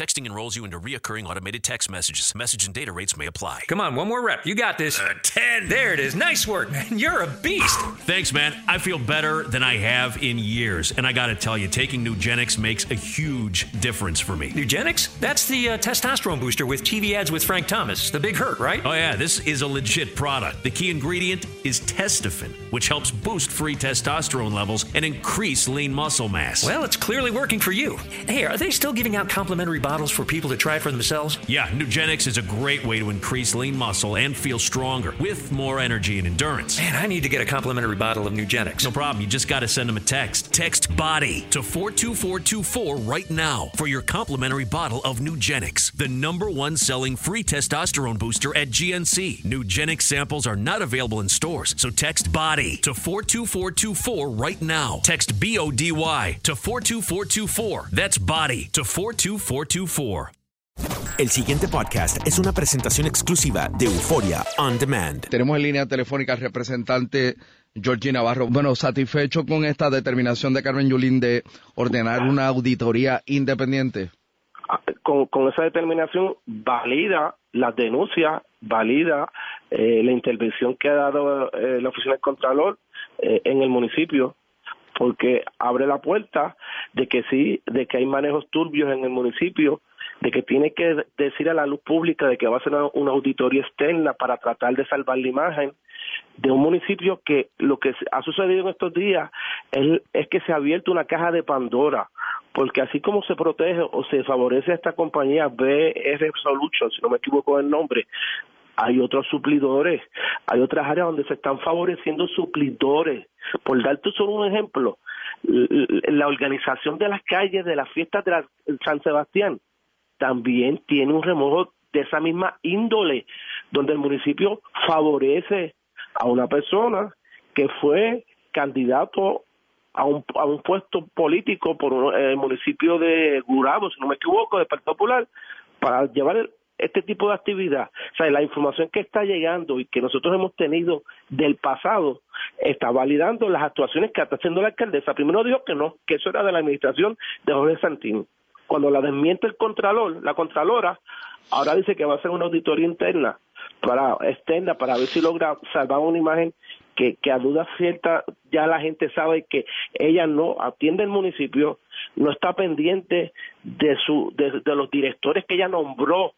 Texting enrolls you into reoccurring automated text messages. Message and data rates may apply. Come on, one more rep. You got this. Uh, 10. There it is. Nice work, man. You're a beast. Thanks, man. I feel better than I have in years. And I got to tell you, taking Nugenix makes a huge difference for me. Nugenix? That's the uh, testosterone booster with TV ads with Frank Thomas. The big hurt, right? Oh, yeah. This is a legit product. The key ingredient is Testofen, which helps boost free testosterone levels and increase lean muscle mass. Well, it's clearly working for you. Hey, are they still giving out complimentary bottles for people to try for themselves? Yeah, Nugenix is a great way to increase lean muscle and feel stronger with more energy and endurance. Man, I need to get a complimentary bottle of Nugenix. No problem. You just got to send them a text. Text BODY to 42424 right now for your complimentary bottle of Nugenix, the number one selling free testosterone booster at GNC. Nugenix samples are not available in stores, so text BODY to 42424 right now. Text B O D Y to 42424. That's BODY to 42424. El siguiente podcast es una presentación exclusiva de Euforia On Demand. Tenemos en línea telefónica al representante Georgie Navarro. Bueno, satisfecho con esta determinación de Carmen Yulín de ordenar una auditoría independiente. Con, con esa determinación valida las denuncias, valida eh, la intervención que ha dado eh, la Oficina del Contralor eh, en el municipio, porque abre la puerta de que sí, de que hay manejos turbios en el municipio, de que tiene que decir a la luz pública de que va a ser una, auditoría externa para tratar de salvar la imagen de un municipio que lo que ha sucedido en estos días es, es que se ha abierto una caja de Pandora, porque así como se protege o se favorece a esta compañía BR Solutions, si no me equivoco el nombre, hay otros suplidores, hay otras áreas donde se están favoreciendo suplidores. Por darte solo un ejemplo, la organización de las calles de las fiestas de la, San Sebastián también tiene un remojo de esa misma índole, donde el municipio favorece a una persona que fue candidato a un, a un puesto político por el municipio de Gurabo, si no me equivoco, de Partido Popular, para llevar este tipo de actividad. O sea, la información que está llegando y que nosotros hemos tenido del pasado está validando las actuaciones que está haciendo la alcaldesa. Primero dijo que no, que eso era de la administración de Jorge Santín. Cuando la desmiente el contralor, la contralora, ahora dice que va a hacer una auditoría interna para externa para ver si logra salvar una imagen que, que a duda cierta ya la gente sabe que ella no atiende el municipio, no está pendiente de su de, de los directores que ella nombró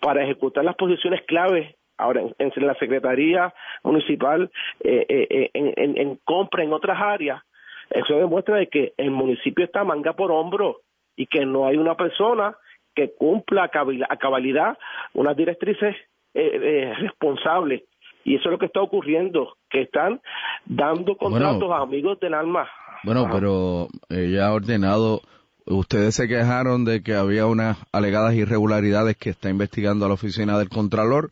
para ejecutar las posiciones claves ahora en, en la secretaría municipal eh, eh, en, en, en, compra en otras áreas eso demuestra de que el municipio está manga por hombro y que no hay una persona que cumpla a cabalidad unas directrices eh, eh, responsables. Y eso es lo que está ocurriendo que están dando contratos Bueno. a amigos del alma. Bueno, pero ella ha ordenado, ustedes se quejaron de que había unas alegadas irregularidades que está investigando a la oficina del Contralor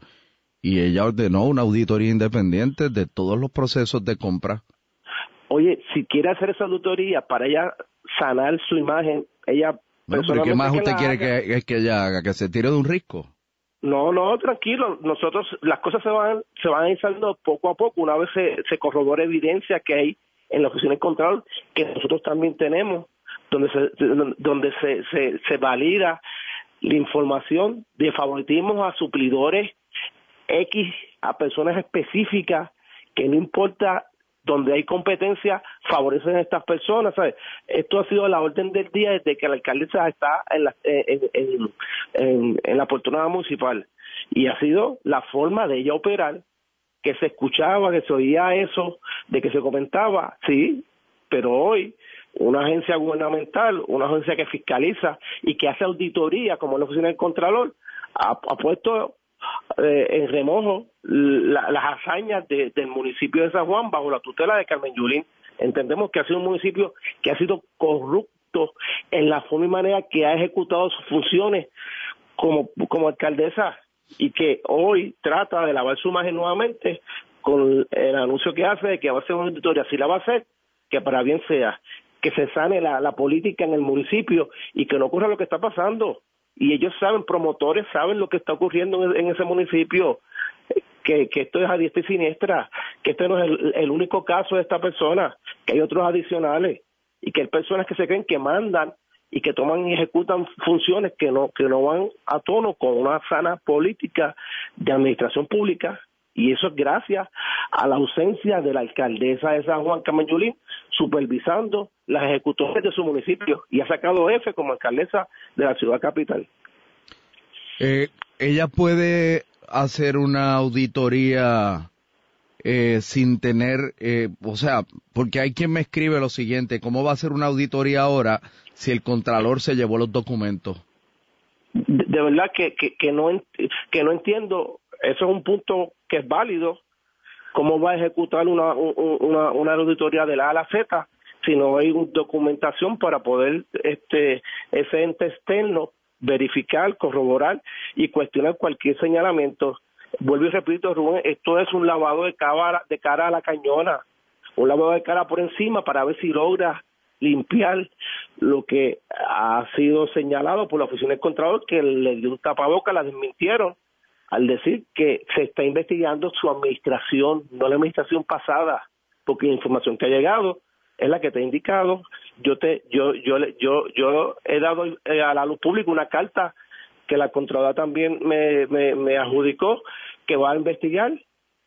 y ella ordenó una auditoría independiente de todos los procesos de compra. Oye, si quiere hacer esa auditoría para ella sanar su imagen, ella Bueno, pero ¿qué más que usted quiere que, que ella haga? ¿Que se tire de un risco? No, no, tranquilo. Nosotros, las cosas se van, se van saliendo poco a poco. Una vez se, se corrobora evidencia que hay en la oficina de control, que nosotros también tenemos, donde se, donde se, se, se valida la información de favoritismo a suplidores X, a personas específicas, que no importa donde hay competencia, favorecen a estas personas. ¿sabes? Esto ha sido la orden del día desde que la alcaldesa está en la, en, en, en, en la oportunidad municipal. Y ha sido la forma de ella operar, que se escuchaba, que se oía eso, de que se comentaba, sí, pero hoy una agencia gubernamental, una agencia que fiscaliza y que hace auditoría, como la Oficina del Contralor, ha, puesto eh, en remojo la- las hazañas de- del municipio de San Juan bajo la tutela de Carmen Yulín. Entendemos que ha sido un municipio que ha sido corrupto en la forma y manera que ha ejecutado sus funciones como, como alcaldesa y que hoy trata de lavar su imagen nuevamente con el anuncio que hace de que va a hacer una auditoría. Si la va a hacer, que para bien sea, que se sane la, política en el municipio y que no ocurra lo que está pasando. Y ellos saben, promotores saben lo que está ocurriendo en, ese municipio, que, que esto es a diestra y siniestra, que este no es el, el único caso de esta persona, que hay otros adicionales y que hay personas que se creen que mandan y que toman y ejecutan funciones que no que no van a tono con una sana política de administración pública y eso es gracias a la ausencia de la alcaldesa de San Juan Camayulín supervisando las ejecutorias de su municipio y ha sacado F como alcaldesa de la ciudad capital. Eh, ella puede hacer una auditoría eh, sin tener, eh, o sea, porque hay quien me escribe lo siguiente, ¿cómo va a ser una auditoría ahora si el contralor se llevó los documentos? De, verdad que, que, no, que no entiendo, eso es un punto que es válido, cómo va a ejecutar una, una, una auditoría de la A a la Z si no hay documentación para poder este ese ente externo verificar, corroborar y cuestionar cualquier señalamiento. Vuelvo y repito, Rubén, esto es un lavado de cara, de cara a la cañona, un lavado de cara por encima para ver si logra limpiar lo que ha sido señalado por la oficina del Contralor, que le dio un tapaboca, la desmintieron al decir que se está investigando su administración, no la administración pasada, porque la información que ha llegado es la que te he indicado. Yo te, yo, yo, yo, yo he dado eh, a la luz pública una carta que la Contralora también me, me, adjudicó que va a investigar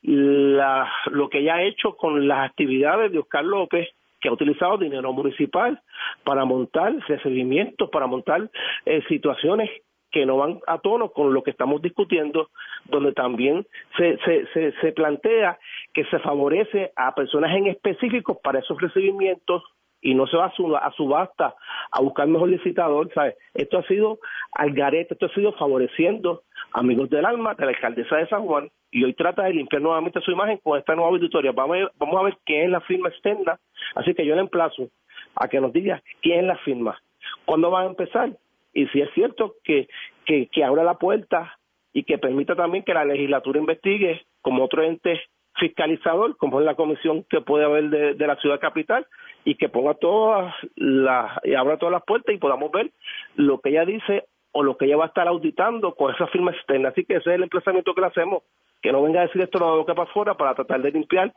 lo que ella ha hecho con las actividades de Oscar López que ha utilizado dinero municipal para montar recibimientos, para montar eh, situaciones que no van a tono con lo que estamos discutiendo, donde también se, se, se, plantea que se favorece a personas en específicos para esos recibimientos y no se va a, su, a subasta a buscar mejor licitador, ¿sabes? Esto ha sido al garete, esto ha sido favoreciendo amigos del alma de la alcaldesa de San Juan y hoy trata de limpiar nuevamente su imagen con esta nueva auditoría. Vamos a vamos a ver quién es la firma externa, así que yo le emplazo a que nos diga quién es la firma, cuándo va a empezar y si es cierto que, que, abra la puerta y que permita también que la legislatura investigue como otro ente fiscalizador, como es la comisión que puede haber de, de la ciudad capital, y que ponga todas las, y abra todas las puertas y podamos ver lo que ella dice o lo que ella va a estar auditando con esa firma externa. Así que ese es el emplazamiento que le hacemos que no venga a decir esto lo que para afuera para tratar de limpiar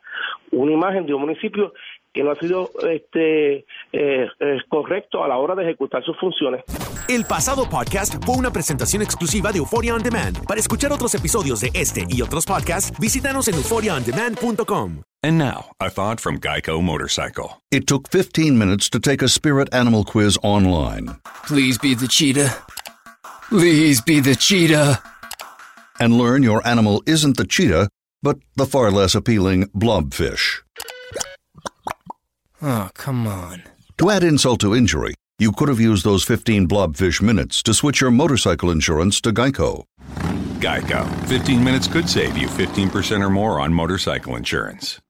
una imagen de un municipio que no ha sido este eh, correcto a la hora de ejecutar sus funciones. El pasado podcast fue una presentación exclusiva de Euphoria On Demand. Para escuchar otros episodios de este y otros podcasts, visítanos en euphoriaondemand.com. And now, a thought from Geico Motorcycle. It took 15 minutes to take a spirit animal quiz online. Please be the cheetah. Please be the cheetah. and learn your animal isn't the cheetah, but the far less appealing blobfish. Oh, come on. To add insult to injury, you could have used those 15 blobfish minutes to switch your motorcycle insurance to Geico. Geico. 15 minutes could save you 15% or more on motorcycle insurance.